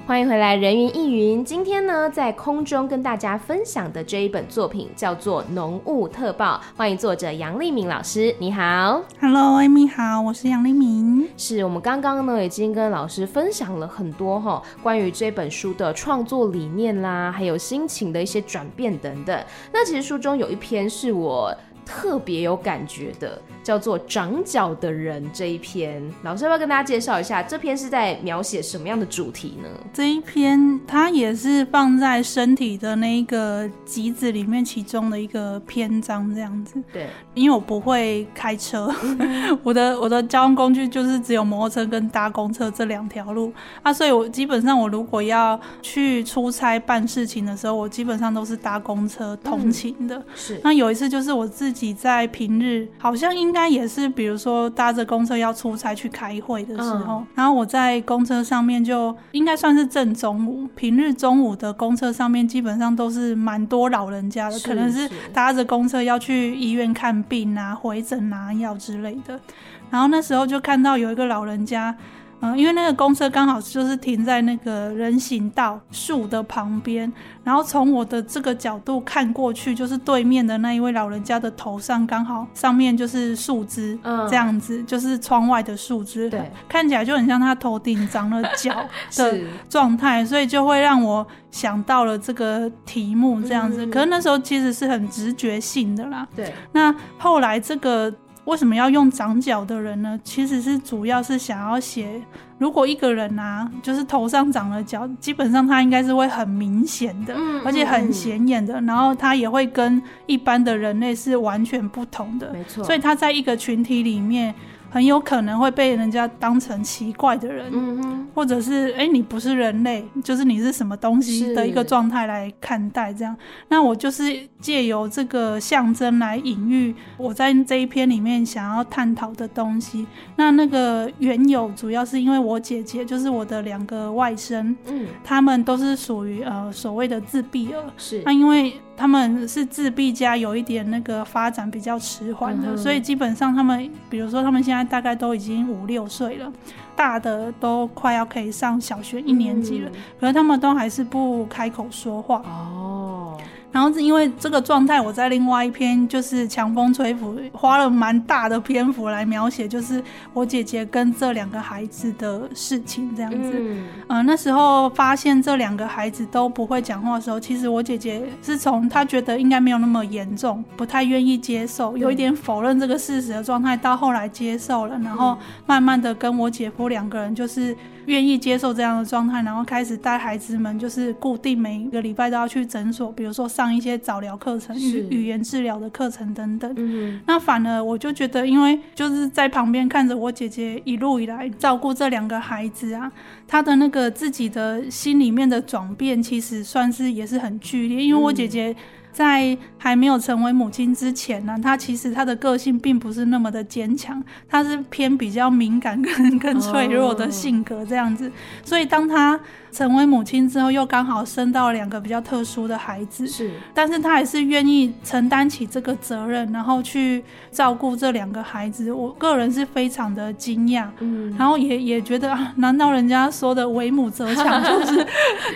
欢迎回来，人云亦云。今天呢，在空中跟大家分享的这一本作品叫做《浓雾特报》，欢迎作者杨丽敏老师。你好，Hello，Amy 好，我是杨丽敏。是我们刚刚呢，已经跟老师分享了很多哈，关于这本书的创作理念啦，还有心情的一些转变等等。那其实书中有一篇是我特别有感觉的。叫做长脚的人这一篇，老师要不要跟大家介绍一下？这篇是在描写什么样的主题呢？这一篇它也是放在身体的那一个集子里面，其中的一个篇章这样子。对，因为我不会开车，嗯、[LAUGHS] 我的我的交通工具就是只有摩托车跟搭公车这两条路啊，所以我基本上我如果要去出差办事情的时候，我基本上都是搭公车通勤的。嗯、是，那有一次就是我自己在平日好像应。该也是，比如说搭着公车要出差去开会的时候，嗯、然后我在公车上面就应该算是正中午，平日中午的公车上面基本上都是蛮多老人家的，可能是搭着公车要去医院看病啊、回诊拿药之类的。然后那时候就看到有一个老人家。嗯，因为那个公车刚好就是停在那个人行道树的旁边，然后从我的这个角度看过去，就是对面的那一位老人家的头上刚好上面就是树枝，嗯，这样子就是窗外的树枝，对，看起来就很像他头顶长了角 [LAUGHS] 的状态，所以就会让我想到了这个题目这样子。嗯、可是那时候其实是很直觉性的啦，对。那后来这个。为什么要用长角的人呢？其实是主要是想要写，如果一个人啊，就是头上长了角，基本上他应该是会很明显的，而且很显眼的，然后他也会跟一般的人类是完全不同的，没错。所以他在一个群体里面。很有可能会被人家当成奇怪的人，嗯、或者是哎、欸，你不是人类，就是你是什么东西的一个状态来看待这样。那我就是借由这个象征来隐喻我在这一篇里面想要探讨的东西。那那个缘由主要是因为我姐姐，就是我的两个外甥，嗯，他们都是属于呃所谓的自闭儿，是那因为。他们是自闭加有一点那个发展比较迟缓的，嗯、所以基本上他们，比如说他们现在大概都已经五六岁了，大的都快要可以上小学一年级了，嗯、可是他们都还是不开口说话。哦。然后是因为这个状态，我在另外一篇就是《强风吹拂》花了蛮大的篇幅来描写，就是我姐姐跟这两个孩子的事情这样子。嗯、呃，那时候发现这两个孩子都不会讲话的时候，其实我姐姐是从她觉得应该没有那么严重，不太愿意接受，有一点否认这个事实的状态，到后来接受了，然后慢慢的跟我姐夫两个人就是。愿意接受这样的状态，然后开始带孩子们，就是固定每个礼拜都要去诊所，比如说上一些早疗课程、语语言治疗的课程等等。嗯，那反而我就觉得，因为就是在旁边看着我姐姐一路以来照顾这两个孩子啊，她的那个自己的心里面的转变，其实算是也是很剧烈，因为我姐姐。在还没有成为母亲之前呢，她其实她的个性并不是那么的坚强，她是偏比较敏感跟 [LAUGHS] 跟脆弱的性格这样子，所以当她。成为母亲之后，又刚好生到两个比较特殊的孩子，是，但是她还是愿意承担起这个责任，然后去照顾这两个孩子。我个人是非常的惊讶，嗯，然后也也觉得啊，难道人家说的“为母则强” [LAUGHS] 就是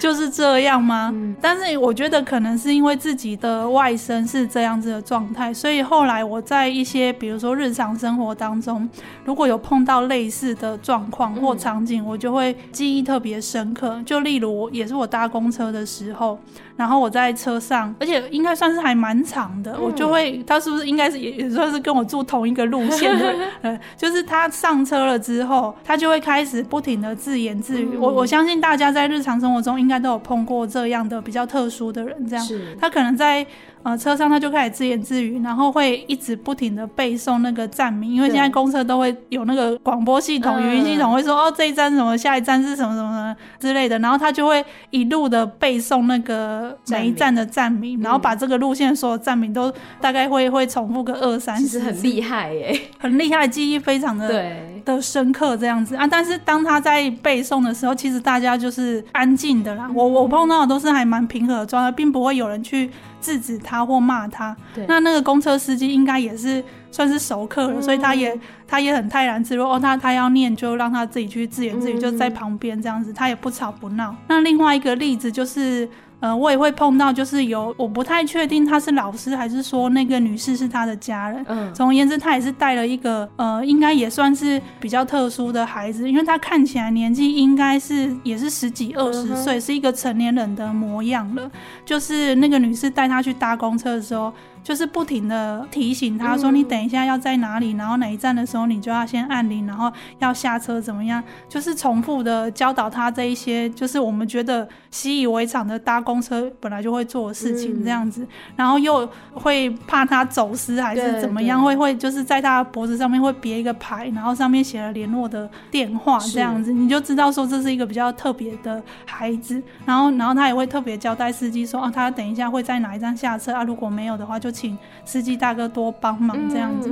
就是这样吗？嗯，但是我觉得可能是因为自己的外甥是这样子的状态，所以后来我在一些比如说日常生活当中，如果有碰到类似的状况或场景，我就会记忆特别深刻。就例如，也是我搭公车的时候，然后我在车上，而且应该算是还蛮长的，嗯、我就会，他是不是应该是也也算是跟我住同一个路线的？[LAUGHS] 呃，就是他上车了之后，他就会开始不停的自言自语。嗯、我我相信大家在日常生活中应该都有碰过这样的比较特殊的人，这样，他可能在。呃，车上他就开始自言自语，然后会一直不停的背诵那个站名，因为现在公车都会有那个广播系统、语音系统，会说哦，这一站什么，下一站是什么什么之类的，然后他就会一路的背诵那个每一站的站名，然后把这个路线所有站名都大概会会重复个二三十，其实很厉害耶，[LAUGHS] 很厉害，记忆非常的对。的深刻这样子。啊。但是当他在背诵的时候，其实大家就是安静的啦，我我碰到的都是还蛮平和的状态，并不会有人去。制止他或骂他，那那个公车司机应该也是算是熟客了，嗯、所以他也他也很泰然自若。哦，他他要念就让他自己去自言自语，就在旁边这样子，他也不吵不闹。那另外一个例子就是。呃，我也会碰到，就是有我不太确定他是老师还是说那个女士是他的家人。嗯，总而言之，他也是带了一个呃，应该也算是比较特殊的孩子，因为他看起来年纪应该是也是十几二十岁，嗯、是一个成年人的模样了。就是那个女士带他去搭公车的时候。就是不停的提醒他说：“你等一下要在哪里，然后哪一站的时候你就要先按铃，然后要下车怎么样？就是重复的教导他这一些，就是我们觉得习以为常的搭公车本来就会做的事情这样子，然后又会怕他走失还是怎么样，会会就是在他脖子上面会别一个牌，然后上面写了联络的电话这样子，你就知道说这是一个比较特别的孩子。然后然后他也会特别交代司机说：啊，他等一下会在哪一站下车啊？如果没有的话就。请司机大哥多帮忙，这样子。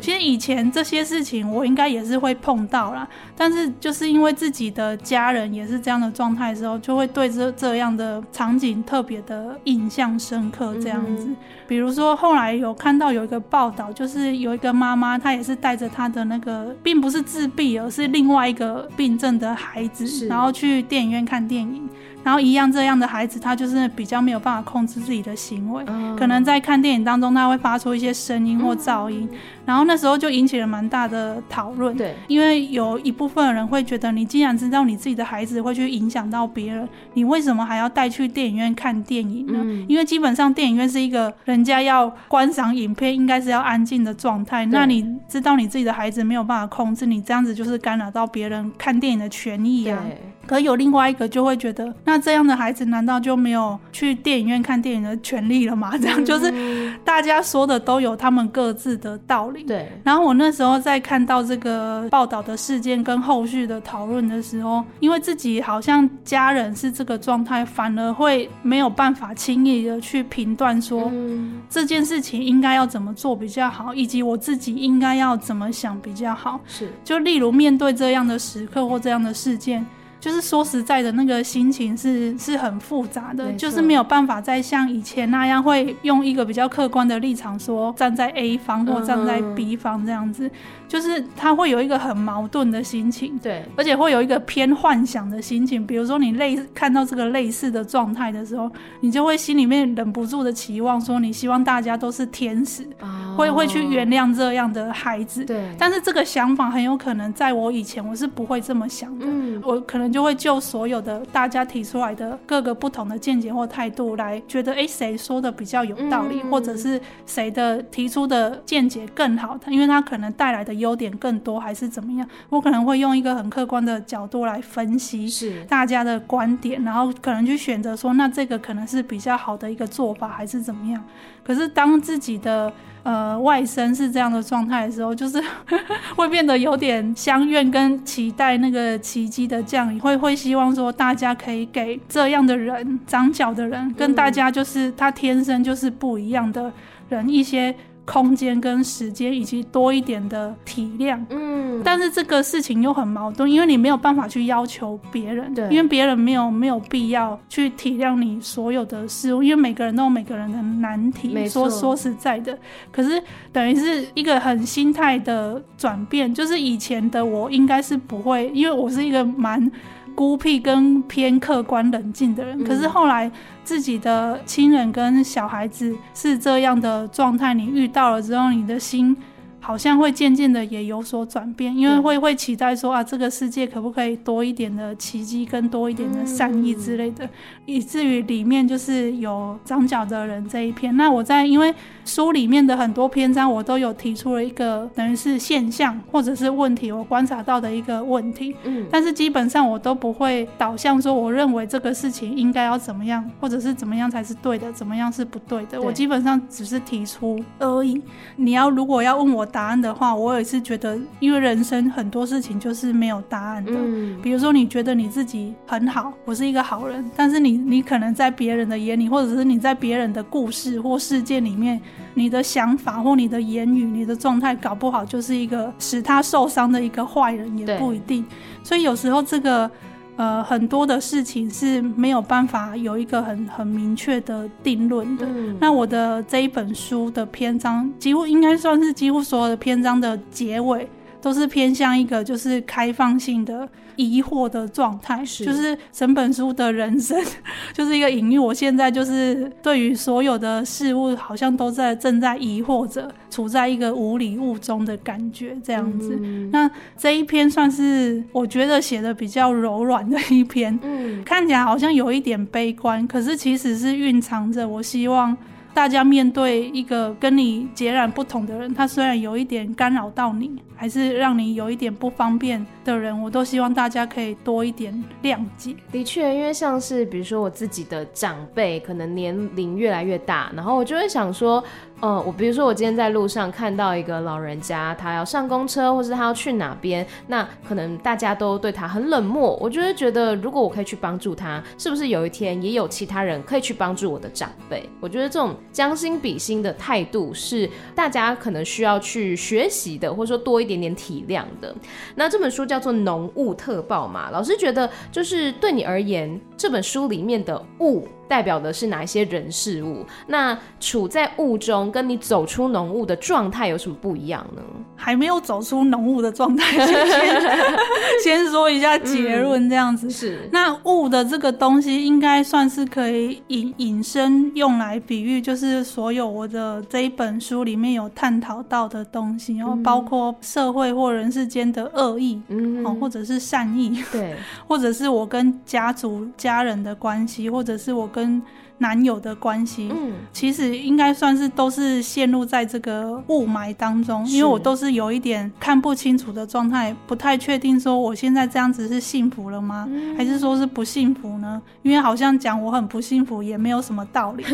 其实以前这些事情我应该也是会碰到啦，但是就是因为自己的家人也是这样的状态的时候，就会对这这样的场景特别的印象深刻。这样子，比如说后来有看到有一个报道，就是有一个妈妈，她也是带着她的那个，并不是自闭，而是另外一个病症的孩子，然后去电影院看电影。然后一样这样的孩子，他就是比较没有办法控制自己的行为，嗯、可能在看电影当中，他会发出一些声音或噪音。嗯、然后那时候就引起了蛮大的讨论。对，因为有一部分人会觉得，你既然知道你自己的孩子会去影响到别人，你为什么还要带去电影院看电影呢？嗯、因为基本上电影院是一个人家要观赏影片，应该是要安静的状态。那你知道你自己的孩子没有办法控制，你这样子就是干扰到别人看电影的权益啊。可有另外一个就会觉得，那这样的孩子难道就没有去电影院看电影的权利了吗？这样就是大家说的都有他们各自的道理。对。然后我那时候在看到这个报道的事件跟后续的讨论的时候，因为自己好像家人是这个状态，反而会没有办法轻易的去评断说这件事情应该要怎么做比较好，以及我自己应该要怎么想比较好。是。就例如面对这样的时刻或这样的事件。就是说实在的，那个心情是是很复杂的，就是没有办法再像以前那样，会用一个比较客观的立场说站在 A 方或站在 B 方这样子，嗯、就是他会有一个很矛盾的心情，对，而且会有一个偏幻想的心情。比如说你类看到这个类似的状态的时候，你就会心里面忍不住的期望说，你希望大家都是天使，哦、会会去原谅这样的孩子。对，但是这个想法很有可能在我以前我是不会这么想的，嗯、我可能。就会就所有的大家提出来的各个不同的见解或态度来觉得，哎，谁说的比较有道理，嗯、或者是谁的提出的见解更好，因为他可能带来的优点更多，还是怎么样？我可能会用一个很客观的角度来分析是大家的观点，然后可能去选择说，那这个可能是比较好的一个做法，还是怎么样？可是当自己的呃外甥是这样的状态的时候，就是 [LAUGHS] 会变得有点相怨跟期待那个奇迹的降临，会会希望说大家可以给这样的人长脚的人，跟大家就是他天生就是不一样的人一些。空间跟时间，以及多一点的体谅，嗯，但是这个事情又很矛盾，因为你没有办法去要求别人，对，因为别人没有没有必要去体谅你所有的事物，因为每个人都有每个人的难题。没错。说说实在的，可是等于是一个很心态的转变，就是以前的我应该是不会，因为我是一个蛮。孤僻跟偏客观冷静的人，可是后来自己的亲人跟小孩子是这样的状态，你遇到了之后，你的心。好像会渐渐的也有所转变，因为会会期待说啊，这个世界可不可以多一点的奇迹，跟多一点的善意之类的，嗯、以至于里面就是有长角的人这一篇。那我在因为书里面的很多篇章，我都有提出了一个等于是现象或者是问题，我观察到的一个问题。嗯，但是基本上我都不会导向说，我认为这个事情应该要怎么样，或者是怎么样才是对的，怎么样是不对的。对，我基本上只是提出而已。你要如果要问我。答案的话，我也是觉得，因为人生很多事情就是没有答案的。嗯，比如说，你觉得你自己很好，我是一个好人，但是你你可能在别人的眼里，或者是你在别人的故事或事件里面，你的想法或你的言语、你的状态，搞不好就是一个使他受伤的一个坏人，也不一定。所以有时候这个。呃，很多的事情是没有办法有一个很很明确的定论的。嗯。那我的这一本书的篇章，几乎应该算是几乎所有的篇章的结尾。都是偏向一个就是开放性的疑惑的状态，是就是整本书的人生 [LAUGHS] 就是一个隐喻。我现在就是对于所有的事物，好像都在正在疑惑着，处在一个无里雾中的感觉这样子。嗯、那这一篇算是我觉得写的比较柔软的一篇，嗯，看起来好像有一点悲观，可是其实是蕴藏着我希望。大家面对一个跟你截然不同的人，他虽然有一点干扰到你，还是让你有一点不方便的人，我都希望大家可以多一点谅解。的确，因为像是比如说我自己的长辈，可能年龄越来越大，然后我就会想说。呃，我比如说，我今天在路上看到一个老人家，他要上公车，或是他要去哪边，那可能大家都对他很冷漠。我就会觉得，如果我可以去帮助他，是不是有一天也有其他人可以去帮助我的长辈？我觉得这种将心比心的态度是大家可能需要去学习的，或者说多一点点体谅的。那这本书叫做《浓雾特报》嘛，老师觉得就是对你而言，这本书里面的雾。代表的是哪一些人事物？那处在雾中，跟你走出浓雾的状态有什么不一样呢？还没有走出浓雾的状态，先先 [LAUGHS] 说一下结论，这样子、嗯、是。那雾的这个东西，应该算是可以引引申用来比喻，就是所有我的这一本书里面有探讨到的东西，然后包括社会或人世间的恶意，嗯，哦或者是善意，对，[LAUGHS] 或者是我跟家族家人的关系，或者是我。跟男友的关系，嗯，其实应该算是都是陷入在这个雾霾当中，因为我都是有一点看不清楚的状态，不太确定说我现在这样子是幸福了吗？嗯，还是说是不幸福呢？因为好像讲我很不幸福也没有什么道理，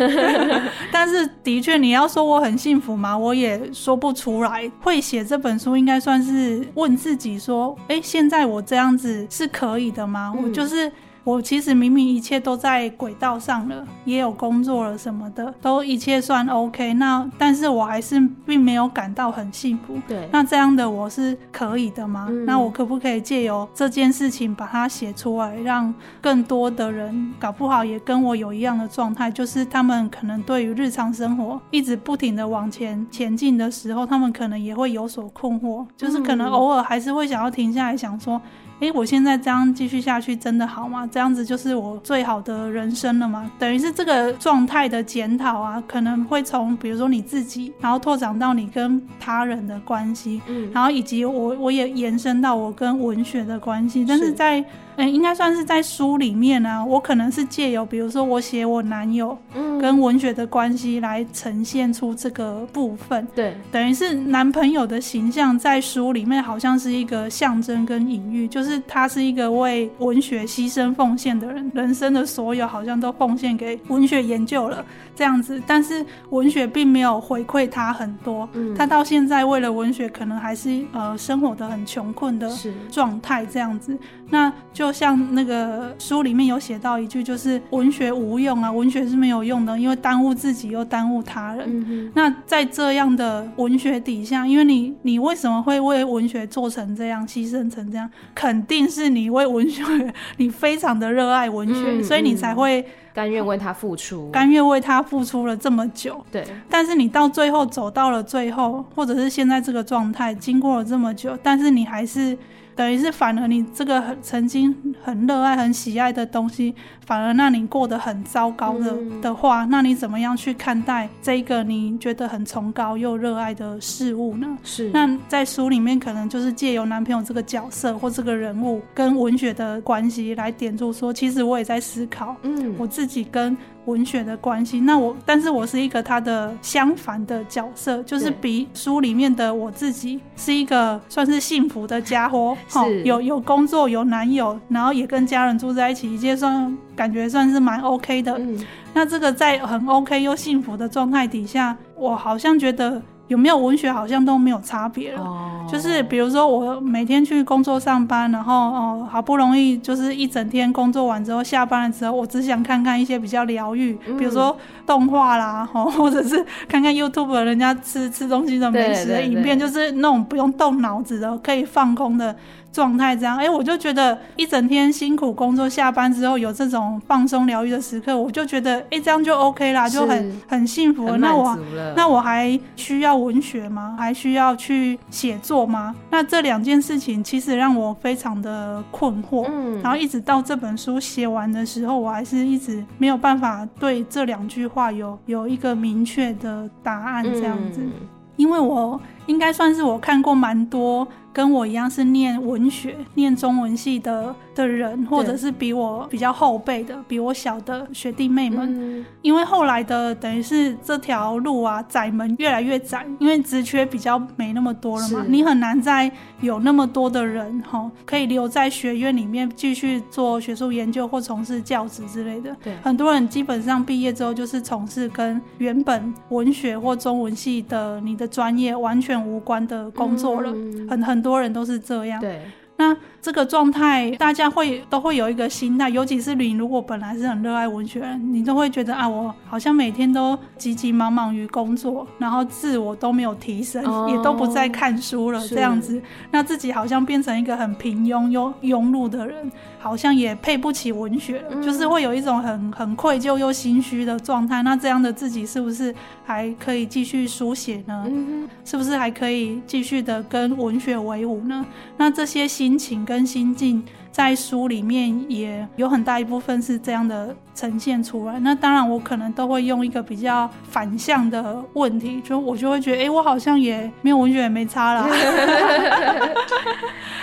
[LAUGHS] 但是的确你要说我很幸福吗？我也说不出来。会写这本书应该算是问自己说，哎，现在我这样子是可以的吗？嗯，我就是。我其实明明一切都在轨道上了，也有工作了什么的，都一切算 OK。那但是我还是并没有感到很幸福。对，那这样的我是可以的吗？嗯、那我可不可以借由这件事情把它写出来，让更多的人搞不好也跟我有一样的状态，就是他们可能对于日常生活一直不停的往前前进的时候，他们可能也会有所困惑，就是可能偶尔还是会想要停下来想说。诶，我现在这样继续下去真的好吗？这样子就是我最好的人生了吗？等于是这个状态的检讨啊，可能会从比如说你自己，然后拓展到你跟他人的关系，嗯，然后以及我我也延伸到我跟文学的关系，但是在嗯，应该算是在书里面啊，我可能是借由，比如说我写我男友跟文学的关系来呈现出这个部分。对，等于是男朋友的形象在书里面好像是一个象征跟隐喻，就是他是一个为文学牺牲奉献的人，人生的所有好像都奉献给文学研究了这样子，但是文学并没有回馈他很多，嗯，他到现在为了文学可能还是呃生活的很穷困的状态这样子。那就像那个书里面有写到一句，就是文学无用啊，文学是没有用的，因为耽误自己又耽误他人。嗯、那在这样的文学底下，因为你你为什么会为文学做成这样，牺牲成这样？肯定是你为文学，[LAUGHS] 你非常的热爱文学，嗯、所以你才会甘愿为他付出，甘愿为他付出了这么久。对，但是你到最后走到了最后，或者是现在这个状态，经过了这么久，但是你还是。等于是反而你这个很曾经很热爱、很喜爱的东西，反而让你过得很糟糕的、嗯、的话，那你怎么样去看待这个你觉得很崇高又热爱的事物呢？是。那在书里面可能就是借由男朋友这个角色或这个人物跟文学的关系来点出说，其实我也在思考，嗯，我自己跟。文学的关系，那我，但是我是一个他的相反的角色，就是比书里面的我自己是一个算是幸福的家伙，有有工作，有男友，然后也跟家人住在一起，一切算感觉算是蛮 OK 的。嗯，那这个在很 OK 又幸福的状态底下，我好像觉得。有没有文学好像都没有差别了，oh. 就是比如说我每天去工作上班，然后哦好不容易就是一整天工作完之后下班了之后，我只想看看一些比较疗愈，嗯、比如说动画啦，[LAUGHS] 或者是看看 YouTube 人家吃吃东西的美食的影片，就是那种不用动脑子的可以放空的。状态这样，哎、欸，我就觉得一整天辛苦工作，下班之后有这种放松疗愈的时刻，我就觉得，哎、欸，这样就 OK 啦，就很很幸福了。那我那我还需要文学吗？还需要去写作吗？那这两件事情其实让我非常的困惑。嗯，然后一直到这本书写完的时候，我还是一直没有办法对这两句话有有一个明确的答案这样子，嗯、因为我应该算是我看过蛮多。跟我一样是念文学、念中文系的的人，或者是比我比较后辈的、比我小的学弟妹们，嗯、因为后来的等于是这条路啊，窄门越来越窄，因为职缺比较没那么多了嘛，你很难再有那么多的人哈，可以留在学院里面继续做学术研究或从事教职之类的。对，很多人基本上毕业之后就是从事跟原本文学或中文系的你的专业完全无关的工作了，很。很多人都是这样。对，那这个状态，大家会都会有一个心态，尤其是你如果本来是很热爱文学人，你都会觉得啊，我好像每天都急急忙忙于工作，然后自我都没有提升，哦、也都不再看书了，这样子，那自己好像变成一个很平庸又庸碌的人。好像也配不起文学了，嗯、就是会有一种很很愧疚又心虚的状态。那这样的自己是不是还可以继续书写呢？嗯、是不是还可以继续的跟文学为伍呢？那这些心情跟心境。在书里面也有很大一部分是这样的呈现出来。那当然，我可能都会用一个比较反向的问题，就我就会觉得，哎、欸，我好像也没有文学也没差啦。[LAUGHS] [LAUGHS]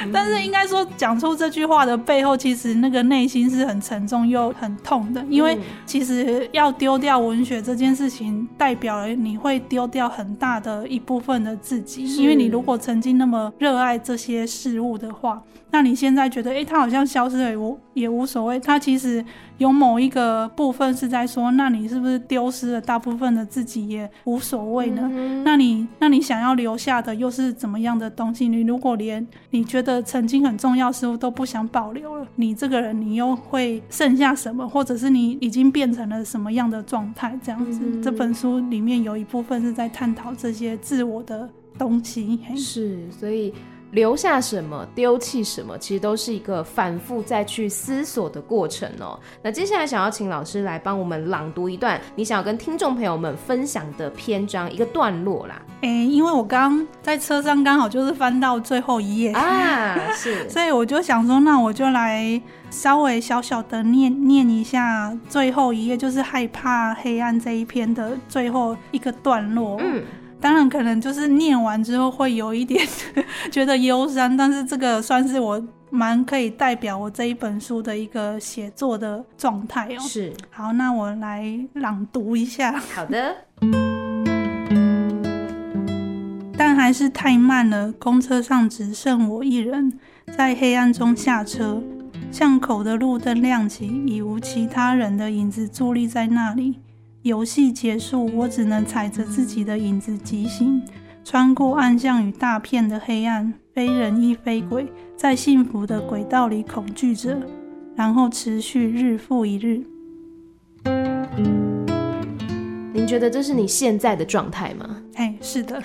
[LAUGHS] 但是应该说，讲出这句话的背后，其实那个内心是很沉重又很痛的。因为其实要丢掉文学这件事情，代表了你会丢掉很大的一部分的自己。因为你如果曾经那么热爱这些事物的话。那你现在觉得，诶、欸，他好像消失了也无也无所谓。他其实有某一个部分是在说，那你是不是丢失了大部分的自己也无所谓呢？嗯、那你那你想要留下的又是怎么样的东西？你如果连你觉得曾经很重要的事物都不想保留了，你这个人你又会剩下什么？或者是你已经变成了什么样的状态？这样子，嗯、这本书里面有一部分是在探讨这些自我的东西。是，所以。留下什么，丢弃什么，其实都是一个反复再去思索的过程哦。那接下来想要请老师来帮我们朗读一段你想要跟听众朋友们分享的篇章一个段落啦。哎、欸，因为我刚在车上刚好就是翻到最后一页啊，是，所以我就想说，那我就来稍微小小的念念一下最后一页，就是害怕黑暗这一篇的最后一个段落。嗯。当然，可能就是念完之后会有一点 [LAUGHS] 觉得忧伤，但是这个算是我蛮可以代表我这一本书的一个写作的状态哦。是，好，那我来朗读一下。好的。[LAUGHS] 但还是太慢了，公车上只剩我一人，在黑暗中下车。巷口的路灯亮起，已无其他人的影子伫立在那里。游戏结束，我只能踩着自己的影子疾行，穿过暗巷与大片的黑暗，非人亦非鬼，在幸福的轨道里恐惧着，然后持续日复一日。您觉得这是你现在的状态吗？哎，是的，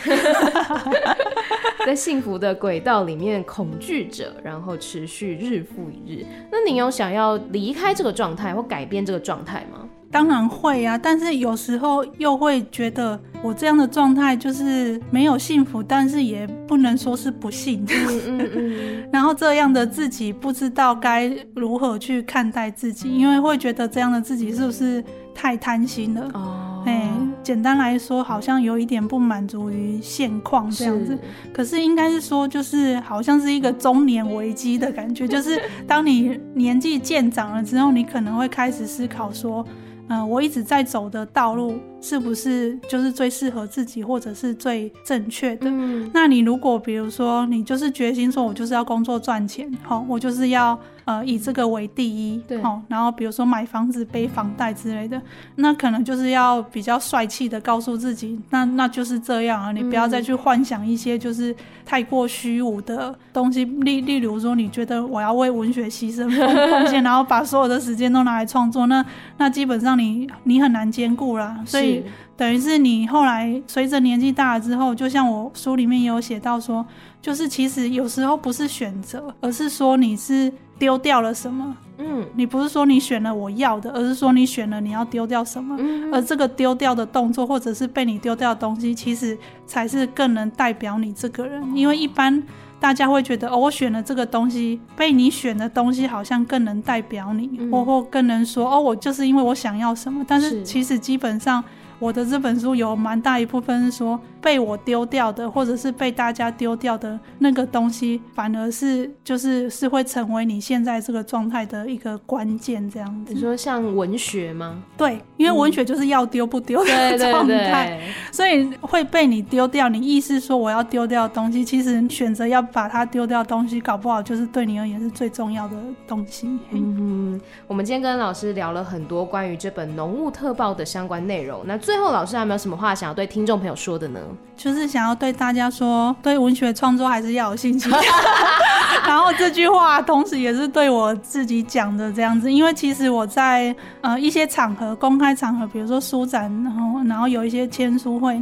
[LAUGHS] 在幸福的轨道里面恐惧着，然后持续日复一日。那你有想要离开这个状态或改变这个状态吗？当然会啊，但是有时候又会觉得我这样的状态就是没有幸福，但是也不能说是不幸。嗯嗯嗯。[LAUGHS] 然后这样的自己不知道该如何去看待自己，因为会觉得这样的自己是不是太贪心了？哦，哎，简单来说，好像有一点不满足于现况这样子。是。可是应该是说，就是好像是一个中年危机的感觉，就是当你年纪渐长了之后，你可能会开始思考说。嗯、呃，我一直在走的道路是不是就是最适合自己，或者是最正确的？嗯，那你如果比如说你就是决心说，我就是要工作赚钱，好，我就是要。呃，以这个为第一，对，好，然后比如说买房子、背房贷之类的，那可能就是要比较帅气的告诉自己，那那就是这样啊，你不要再去幻想一些就是太过虚无的东西，例例如说，你觉得我要为文学牺牲奉献，然后把所有的时间都拿来创作，那那基本上你你很难兼顾啦，所以等于是你后来随着年纪大了之后，就像我书里面也有写到说，就是其实有时候不是选择，而是说你是。丢掉了什么？嗯，你不是说你选了我要的，而是说你选了你要丢掉什么？嗯，而这个丢掉的动作，或者是被你丢掉的东西，其实才是更能代表你这个人。因为一般大家会觉得，哦，我选了这个东西，被你选的东西好像更能代表你，嗯，或或更能说，哦，我就是因为我想要什么。但是其实基本上。我的这本书有蛮大一部分是说被我丢掉的，或者是被大家丢掉的那个东西，反而是就是是会成为你现在这个状态的一个关键，这样子。你说像文学吗？对，因为文学就是要丢不丢的 [LAUGHS] 状态，所以会被你丢掉。你意思说我要丢掉的东西，其实选择要把它丢掉的东西，搞不好就是对你而言是最重要的东西。嗯，我们今天跟老师聊了很多关于这本《浓雾特报》的相关内容，那。最后，老师还有没有什么话想要对听众朋友说的呢？就是想要对大家说，对文学创作还是要有信心。[LAUGHS] 然后这句话，同时也是对我自己讲的这样子，因为其实我在呃一些场合、公开场合，比如说书展，然后然后有一些签书会。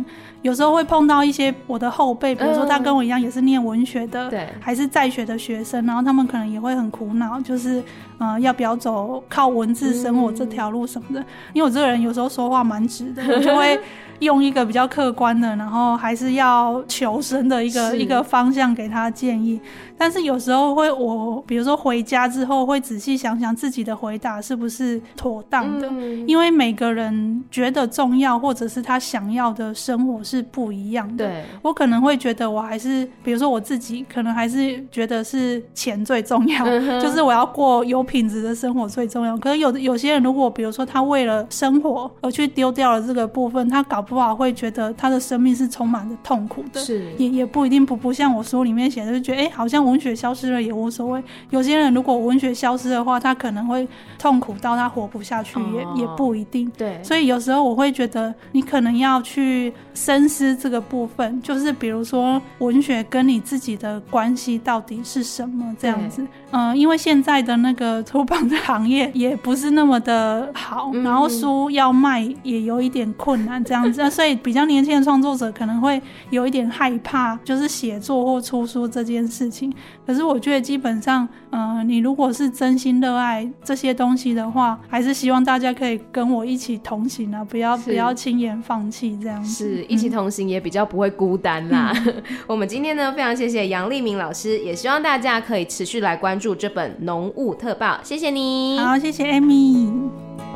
有时候会碰到一些我的后辈，比如说他跟我一样也是念文学的，对，还是在学的学生，然后他们可能也会很苦恼，就是呃要不要走靠文字生活这条路什么的。因为我这个人有时候说话蛮直的，[LAUGHS] 我就会用一个比较客观的，然后还是要求生的一个一个方向给他建议。但是有时候会我比如说回家之后会仔细想想自己的回答是不是妥当的，因为每个人觉得重要或者是他想要的生活是。是不一样的。对，我可能会觉得，我还是，比如说我自己，可能还是觉得是钱最重要，嗯，就是我要过有品质的生活最重要。可是有有些人，如果比如说他为了生活而去丢掉了这个部分，他搞不好会觉得他的生命是充满着痛苦的。是，也也不一定不不像我书里面写的，就觉得哎，欸，好像文学消失了也无所谓。有些人如果文学消失的话，他可能会痛苦到他活不下去，也，哦，也不一定。对，所以有时候我会觉得，你可能要去深。思这个部分，就是比如说文学跟你自己的关系到底是什么这样子？嗯、呃，因为现在的那个出版的行业也不是那么的好，嗯、然后书要卖也有一点困难这样子，[LAUGHS] 所以比较年轻的创作者可能会有一点害怕，就是写作或出书这件事情。可是我觉得基本上，嗯、呃，你如果是真心热爱这些东西的话，还是希望大家可以跟我一起同行啊，不要不要轻言放弃这样子，是一起。同行也比较不会孤单啦。嗯、[LAUGHS] 我们今天呢，非常谢谢杨立明老师，也希望大家可以持续来关注这本《农务特报》。谢谢你，好，谢谢 Amy。